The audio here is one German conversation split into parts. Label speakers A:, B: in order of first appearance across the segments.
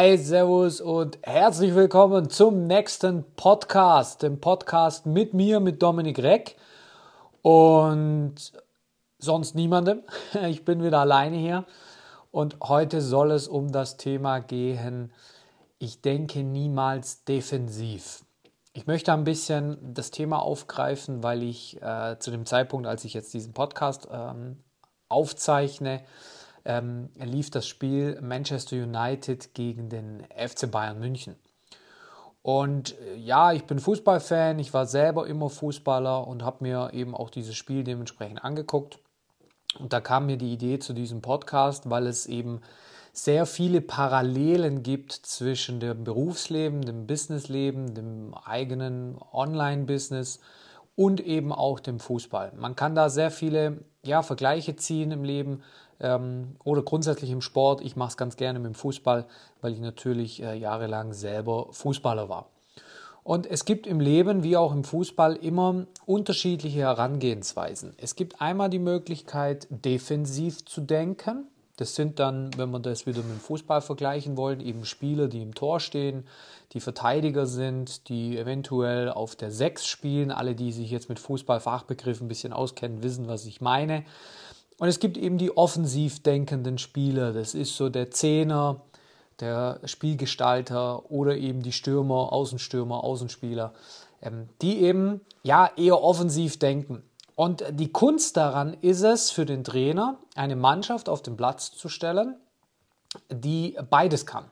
A: Hi, Servus und herzlich willkommen zum nächsten Podcast, dem Podcast mit mir, mit Dominik Reck und sonst niemandem. Ich bin wieder alleine hier und heute soll es um das Thema gehen, ich denke niemals defensiv. Ich möchte ein bisschen das Thema aufgreifen, weil ich äh, zu dem Zeitpunkt, als ich jetzt diesen Podcast ähm, aufzeichne, ähm, lief das Spiel Manchester United gegen den FC Bayern München. Und äh, ja, ich bin Fußballfan, ich war selber immer Fußballer und habe mir eben auch dieses Spiel dementsprechend angeguckt. Und da kam mir die Idee zu diesem Podcast, weil es eben sehr viele Parallelen gibt zwischen dem Berufsleben, dem Businessleben, dem eigenen Online-Business und eben auch dem Fußball. Man kann da sehr viele ja, Vergleiche ziehen im Leben ähm, oder grundsätzlich im Sport. Ich mache es ganz gerne mit dem Fußball, weil ich natürlich äh, jahrelang selber Fußballer war. Und es gibt im Leben wie auch im Fußball immer unterschiedliche Herangehensweisen. Es gibt einmal die Möglichkeit, defensiv zu denken. Das sind dann, wenn wir das wieder mit dem Fußball vergleichen wollen, eben Spieler, die im Tor stehen, die Verteidiger sind, die eventuell auf der 6 spielen. Alle, die sich jetzt mit Fußballfachbegriffen ein bisschen auskennen, wissen, was ich meine. Und es gibt eben die offensiv denkenden Spieler. Das ist so der Zehner, der Spielgestalter oder eben die Stürmer, Außenstürmer, Außenspieler, ähm, die eben ja eher offensiv denken. Und die Kunst daran ist es für den Trainer, eine Mannschaft auf den Platz zu stellen, die beides kann.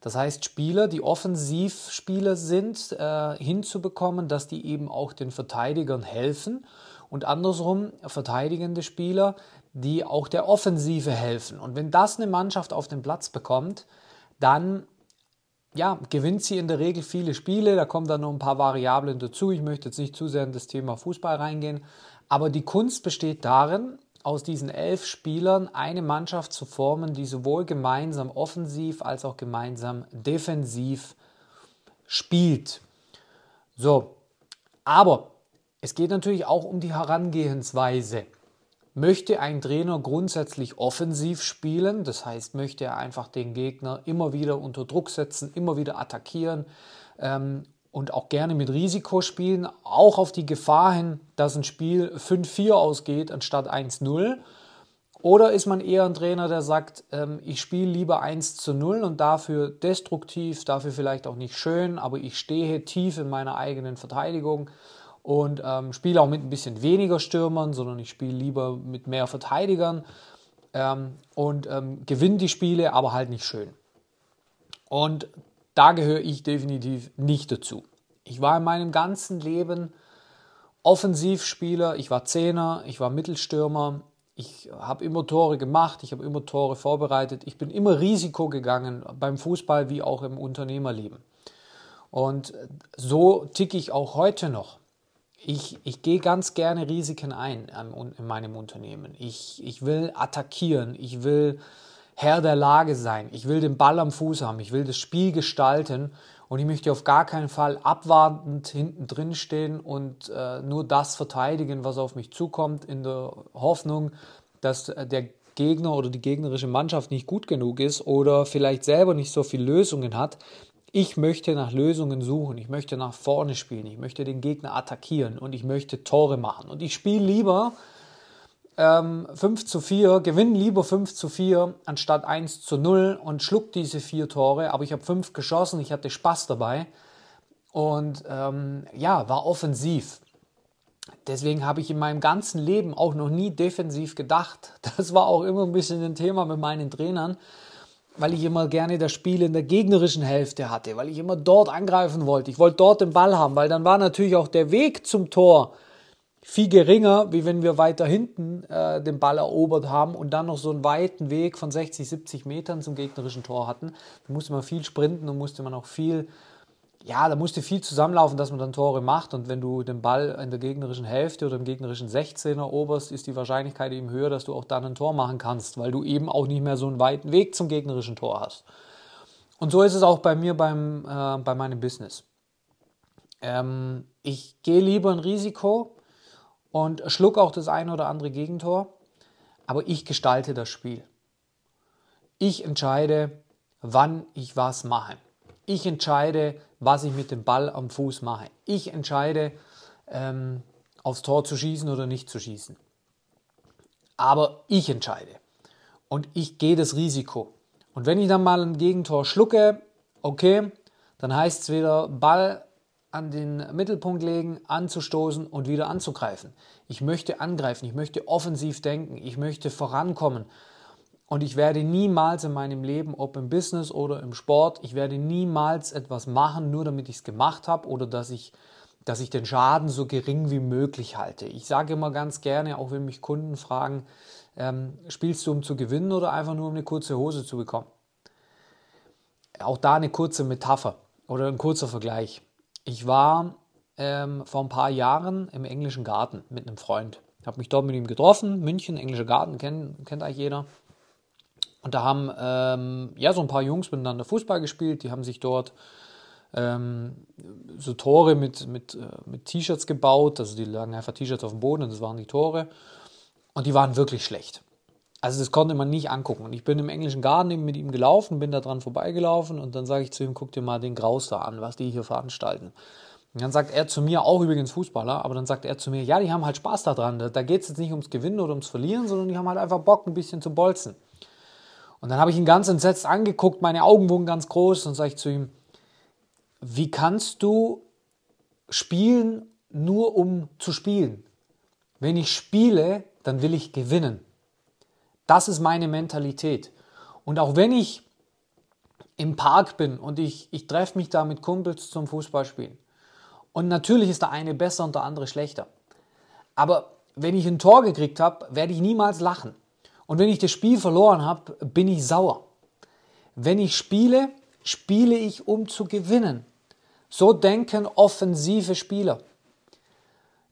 A: Das heißt, Spieler, die Offensivspieler sind, äh, hinzubekommen, dass die eben auch den Verteidigern helfen und andersrum verteidigende Spieler, die auch der Offensive helfen. Und wenn das eine Mannschaft auf den Platz bekommt, dann ja, gewinnt sie in der Regel viele Spiele. Da kommen dann noch ein paar Variablen dazu. Ich möchte jetzt nicht zu sehr in das Thema Fußball reingehen. Aber die Kunst besteht darin, aus diesen elf Spielern eine Mannschaft zu formen, die sowohl gemeinsam offensiv als auch gemeinsam defensiv spielt. So, aber es geht natürlich auch um die Herangehensweise. Möchte ein Trainer grundsätzlich offensiv spielen, das heißt, möchte er einfach den Gegner immer wieder unter Druck setzen, immer wieder attackieren ähm, und auch gerne mit Risiko spielen, auch auf die Gefahr hin, dass ein Spiel 5-4 ausgeht anstatt 1-0? Oder ist man eher ein Trainer, der sagt, ähm, ich spiele lieber 1 zu 0 und dafür destruktiv, dafür vielleicht auch nicht schön, aber ich stehe tief in meiner eigenen Verteidigung und ähm, spiele auch mit ein bisschen weniger Stürmern, sondern ich spiele lieber mit mehr Verteidigern ähm, und ähm, gewinne die Spiele, aber halt nicht schön. Und da gehöre ich definitiv nicht dazu. Ich war in meinem ganzen Leben Offensivspieler, ich war Zehner, ich war Mittelstürmer, ich habe immer Tore gemacht, ich habe immer Tore vorbereitet, ich bin immer Risiko gegangen beim Fußball wie auch im Unternehmerleben. Und so ticke ich auch heute noch. Ich, ich gehe ganz gerne Risiken ein in meinem Unternehmen. Ich, ich will attackieren, ich will Herr der Lage sein. Ich will den Ball am Fuß haben. Ich will das Spiel gestalten. Und ich möchte auf gar keinen Fall abwartend hinten drin stehen und äh, nur das verteidigen, was auf mich zukommt, in der Hoffnung, dass äh, der Gegner oder die gegnerische Mannschaft nicht gut genug ist oder vielleicht selber nicht so viele Lösungen hat. Ich möchte nach Lösungen suchen, ich möchte nach vorne spielen, ich möchte den Gegner attackieren und ich möchte Tore machen. Und ich spiele lieber ähm, 5 zu 4, gewinnen lieber 5 zu 4 anstatt 1 zu 0 und schluck diese vier Tore. Aber ich habe fünf geschossen, ich hatte Spaß dabei und ähm, ja, war offensiv. Deswegen habe ich in meinem ganzen Leben auch noch nie defensiv gedacht. Das war auch immer ein bisschen ein Thema mit meinen Trainern, weil ich immer gerne das Spiel in der gegnerischen Hälfte hatte, weil ich immer dort angreifen wollte. Ich wollte dort den Ball haben, weil dann war natürlich auch der Weg zum Tor viel geringer, wie wenn wir weiter hinten äh, den Ball erobert haben und dann noch so einen weiten Weg von 60, 70 Metern zum gegnerischen Tor hatten. Da musste man viel sprinten und musste man auch viel, ja, da musste viel zusammenlaufen, dass man dann Tore macht. Und wenn du den Ball in der gegnerischen Hälfte oder im gegnerischen 16 eroberst, ist die Wahrscheinlichkeit eben höher, dass du auch dann ein Tor machen kannst, weil du eben auch nicht mehr so einen weiten Weg zum gegnerischen Tor hast. Und so ist es auch bei mir beim, äh, bei meinem Business. Ähm, ich gehe lieber ein Risiko, und schluck auch das eine oder andere Gegentor, aber ich gestalte das Spiel. Ich entscheide, wann ich was mache. Ich entscheide, was ich mit dem Ball am Fuß mache. Ich entscheide, ähm, aufs Tor zu schießen oder nicht zu schießen. Aber ich entscheide. Und ich gehe das Risiko. Und wenn ich dann mal ein Gegentor schlucke, okay, dann heißt es wieder Ball an den Mittelpunkt legen, anzustoßen und wieder anzugreifen. Ich möchte angreifen, ich möchte offensiv denken, ich möchte vorankommen. Und ich werde niemals in meinem Leben, ob im Business oder im Sport, ich werde niemals etwas machen, nur damit ich es gemacht habe oder dass ich, dass ich den Schaden so gering wie möglich halte. Ich sage immer ganz gerne, auch wenn mich Kunden fragen, ähm, spielst du um zu gewinnen oder einfach nur um eine kurze Hose zu bekommen? Auch da eine kurze Metapher oder ein kurzer Vergleich. Ich war ähm, vor ein paar Jahren im englischen Garten mit einem Freund. Ich habe mich dort mit ihm getroffen. München, englischer Garten, kennt, kennt eigentlich jeder. Und da haben ähm, ja so ein paar Jungs miteinander Fußball gespielt. Die haben sich dort ähm, so Tore mit, mit, äh, mit T-Shirts gebaut. Also die lagen einfach T-Shirts auf dem Boden und das waren die Tore. Und die waren wirklich schlecht. Also das konnte man nicht angucken. Und ich bin im englischen Garten mit ihm gelaufen, bin da dran vorbeigelaufen und dann sage ich zu ihm, guck dir mal den Graus da an, was die hier veranstalten. Und dann sagt er zu mir, auch übrigens Fußballer, aber dann sagt er zu mir, ja, die haben halt Spaß daran. Da, da geht es jetzt nicht ums Gewinnen oder ums Verlieren, sondern die haben halt einfach Bock, ein bisschen zu bolzen. Und dann habe ich ihn ganz entsetzt angeguckt, meine Augen wurden ganz groß und sage ich zu ihm, wie kannst du spielen nur um zu spielen? Wenn ich spiele, dann will ich gewinnen. Das ist meine Mentalität. Und auch wenn ich im Park bin und ich, ich treffe mich da mit Kumpels zum Fußballspielen. Und natürlich ist der eine besser und der andere schlechter. Aber wenn ich ein Tor gekriegt habe, werde ich niemals lachen. Und wenn ich das Spiel verloren habe, bin ich sauer. Wenn ich spiele, spiele ich, um zu gewinnen. So denken offensive Spieler.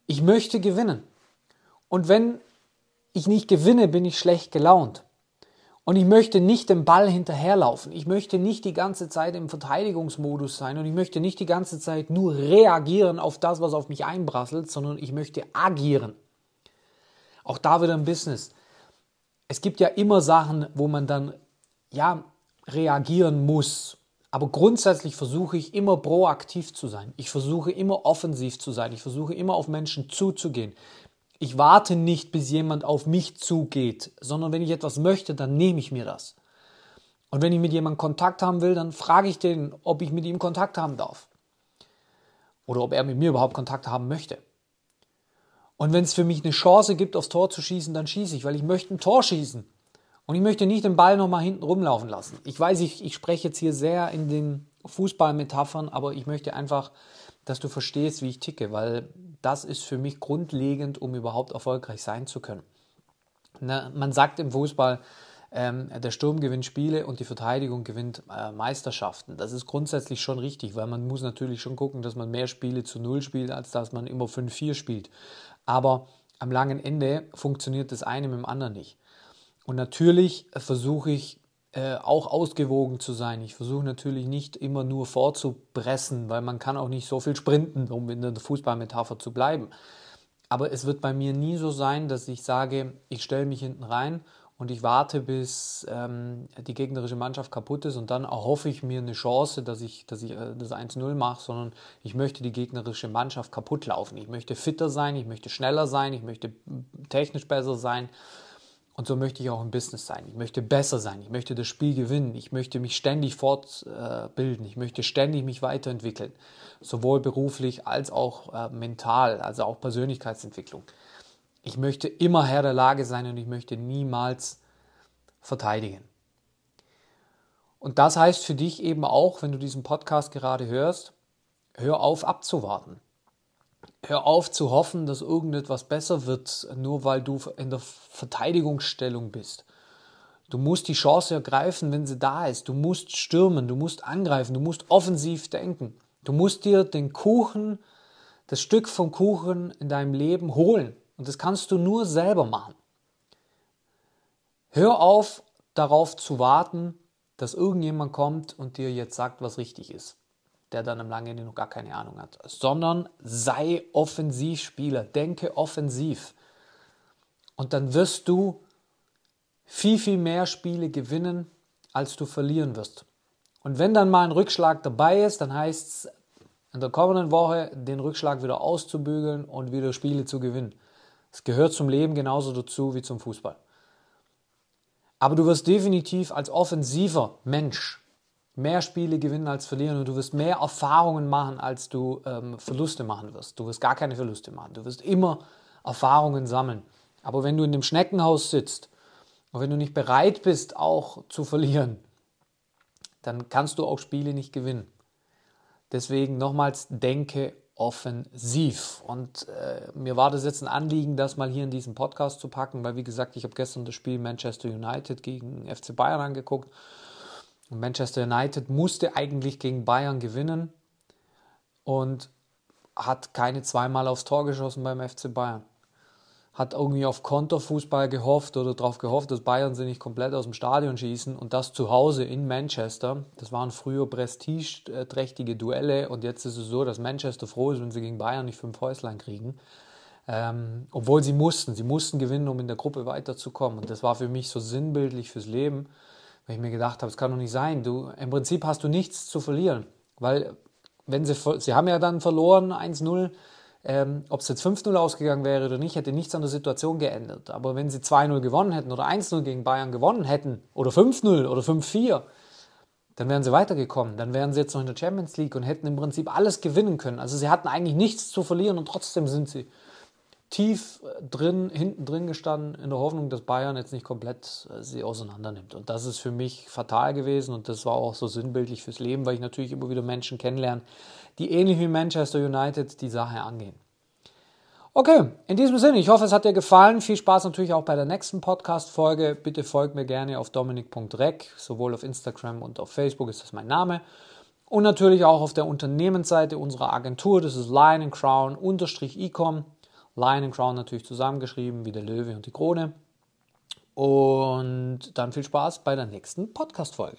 A: Ich möchte gewinnen. Und wenn ich nicht gewinne, bin ich schlecht gelaunt. Und ich möchte nicht dem Ball hinterherlaufen. Ich möchte nicht die ganze Zeit im Verteidigungsmodus sein und ich möchte nicht die ganze Zeit nur reagieren auf das, was auf mich einprasselt, sondern ich möchte agieren. Auch da wieder im Business. Es gibt ja immer Sachen, wo man dann ja reagieren muss. Aber grundsätzlich versuche ich immer proaktiv zu sein. Ich versuche immer offensiv zu sein. Ich versuche immer auf Menschen zuzugehen. Ich warte nicht, bis jemand auf mich zugeht, sondern wenn ich etwas möchte, dann nehme ich mir das. Und wenn ich mit jemandem Kontakt haben will, dann frage ich den, ob ich mit ihm Kontakt haben darf. Oder ob er mit mir überhaupt Kontakt haben möchte. Und wenn es für mich eine Chance gibt, aufs Tor zu schießen, dann schieße ich, weil ich möchte ein Tor schießen. Und ich möchte nicht den Ball nochmal hinten rumlaufen lassen. Ich weiß, ich, ich spreche jetzt hier sehr in den Fußballmetaphern, aber ich möchte einfach, dass du verstehst, wie ich ticke, weil das ist für mich grundlegend, um überhaupt erfolgreich sein zu können. Na, man sagt im Fußball, ähm, der Sturm gewinnt Spiele und die Verteidigung gewinnt äh, Meisterschaften. Das ist grundsätzlich schon richtig, weil man muss natürlich schon gucken, dass man mehr Spiele zu Null spielt, als dass man immer 5-4 spielt. Aber am langen Ende funktioniert das eine mit dem anderen nicht. Und natürlich versuche ich äh, auch ausgewogen zu sein. Ich versuche natürlich nicht immer nur vorzupressen, weil man kann auch nicht so viel sprinten, um in der Fußballmetapher zu bleiben. Aber es wird bei mir nie so sein, dass ich sage, ich stelle mich hinten rein und ich warte, bis ähm, die gegnerische Mannschaft kaputt ist und dann erhoffe ich mir eine Chance, dass ich, dass ich äh, das 1-0 mache, sondern ich möchte die gegnerische Mannschaft kaputt laufen. Ich möchte fitter sein, ich möchte schneller sein, ich möchte technisch besser sein und so möchte ich auch im Business sein. Ich möchte besser sein. Ich möchte das Spiel gewinnen. Ich möchte mich ständig fortbilden. Ich möchte ständig mich weiterentwickeln. Sowohl beruflich als auch äh, mental, also auch Persönlichkeitsentwicklung. Ich möchte immer Herr der Lage sein und ich möchte niemals verteidigen. Und das heißt für dich eben auch, wenn du diesen Podcast gerade hörst, hör auf abzuwarten. Hör auf zu hoffen, dass irgendetwas besser wird, nur weil du in der Verteidigungsstellung bist. Du musst die Chance ergreifen, wenn sie da ist. Du musst stürmen, du musst angreifen, du musst offensiv denken. Du musst dir den Kuchen, das Stück vom Kuchen in deinem Leben holen. Und das kannst du nur selber machen. Hör auf, darauf zu warten, dass irgendjemand kommt und dir jetzt sagt, was richtig ist der dann am langen Ende noch gar keine Ahnung hat, sondern sei Offensivspieler, denke offensiv. Und dann wirst du viel, viel mehr Spiele gewinnen, als du verlieren wirst. Und wenn dann mal ein Rückschlag dabei ist, dann heißt es in der kommenden Woche den Rückschlag wieder auszubügeln und wieder Spiele zu gewinnen. Es gehört zum Leben genauso dazu wie zum Fußball. Aber du wirst definitiv als offensiver Mensch mehr Spiele gewinnen als verlieren und du wirst mehr Erfahrungen machen, als du ähm, Verluste machen wirst. Du wirst gar keine Verluste machen. Du wirst immer Erfahrungen sammeln. Aber wenn du in dem Schneckenhaus sitzt und wenn du nicht bereit bist, auch zu verlieren, dann kannst du auch Spiele nicht gewinnen. Deswegen nochmals, denke offensiv. Und äh, mir war das jetzt ein Anliegen, das mal hier in diesen Podcast zu packen, weil wie gesagt, ich habe gestern das Spiel Manchester United gegen FC Bayern angeguckt. Und Manchester United musste eigentlich gegen Bayern gewinnen und hat keine zweimal aufs Tor geschossen beim FC Bayern hat irgendwie auf Konterfußball gehofft oder darauf gehofft, dass Bayern sie nicht komplett aus dem Stadion schießen und das zu Hause in Manchester. Das waren früher prestigeträchtige Duelle und jetzt ist es so, dass Manchester froh ist, wenn sie gegen Bayern nicht fünf Häuslein kriegen. Ähm, obwohl sie mussten, sie mussten gewinnen, um in der Gruppe weiterzukommen. Und das war für mich so sinnbildlich fürs Leben, weil ich mir gedacht habe, es kann doch nicht sein. Du, Im Prinzip hast du nichts zu verlieren, weil wenn sie, sie haben ja dann verloren 1-0 ähm, Ob es jetzt 5-0 ausgegangen wäre oder nicht, hätte nichts an der Situation geändert. Aber wenn sie 2-0 gewonnen hätten oder 1-0 gegen Bayern gewonnen hätten oder 5-0 oder 5-4, dann wären sie weitergekommen. Dann wären sie jetzt noch in der Champions League und hätten im Prinzip alles gewinnen können. Also sie hatten eigentlich nichts zu verlieren und trotzdem sind sie tief drin, hinten drin gestanden, in der Hoffnung, dass Bayern jetzt nicht komplett äh, sie auseinander nimmt. Und das ist für mich fatal gewesen und das war auch so sinnbildlich fürs Leben, weil ich natürlich immer wieder Menschen kennenlerne, die ähnlich wie Manchester United die Sache angehen. Okay, in diesem Sinne, ich hoffe, es hat dir gefallen. Viel Spaß natürlich auch bei der nächsten Podcast-Folge. Bitte folgt mir gerne auf dominik.rec, sowohl auf Instagram und auf Facebook ist das mein Name. Und natürlich auch auf der Unternehmensseite unserer Agentur, das ist Lion Crown Lion Crown natürlich zusammengeschrieben, wie der Löwe und die Krone. Und dann viel Spaß bei der nächsten Podcast-Folge.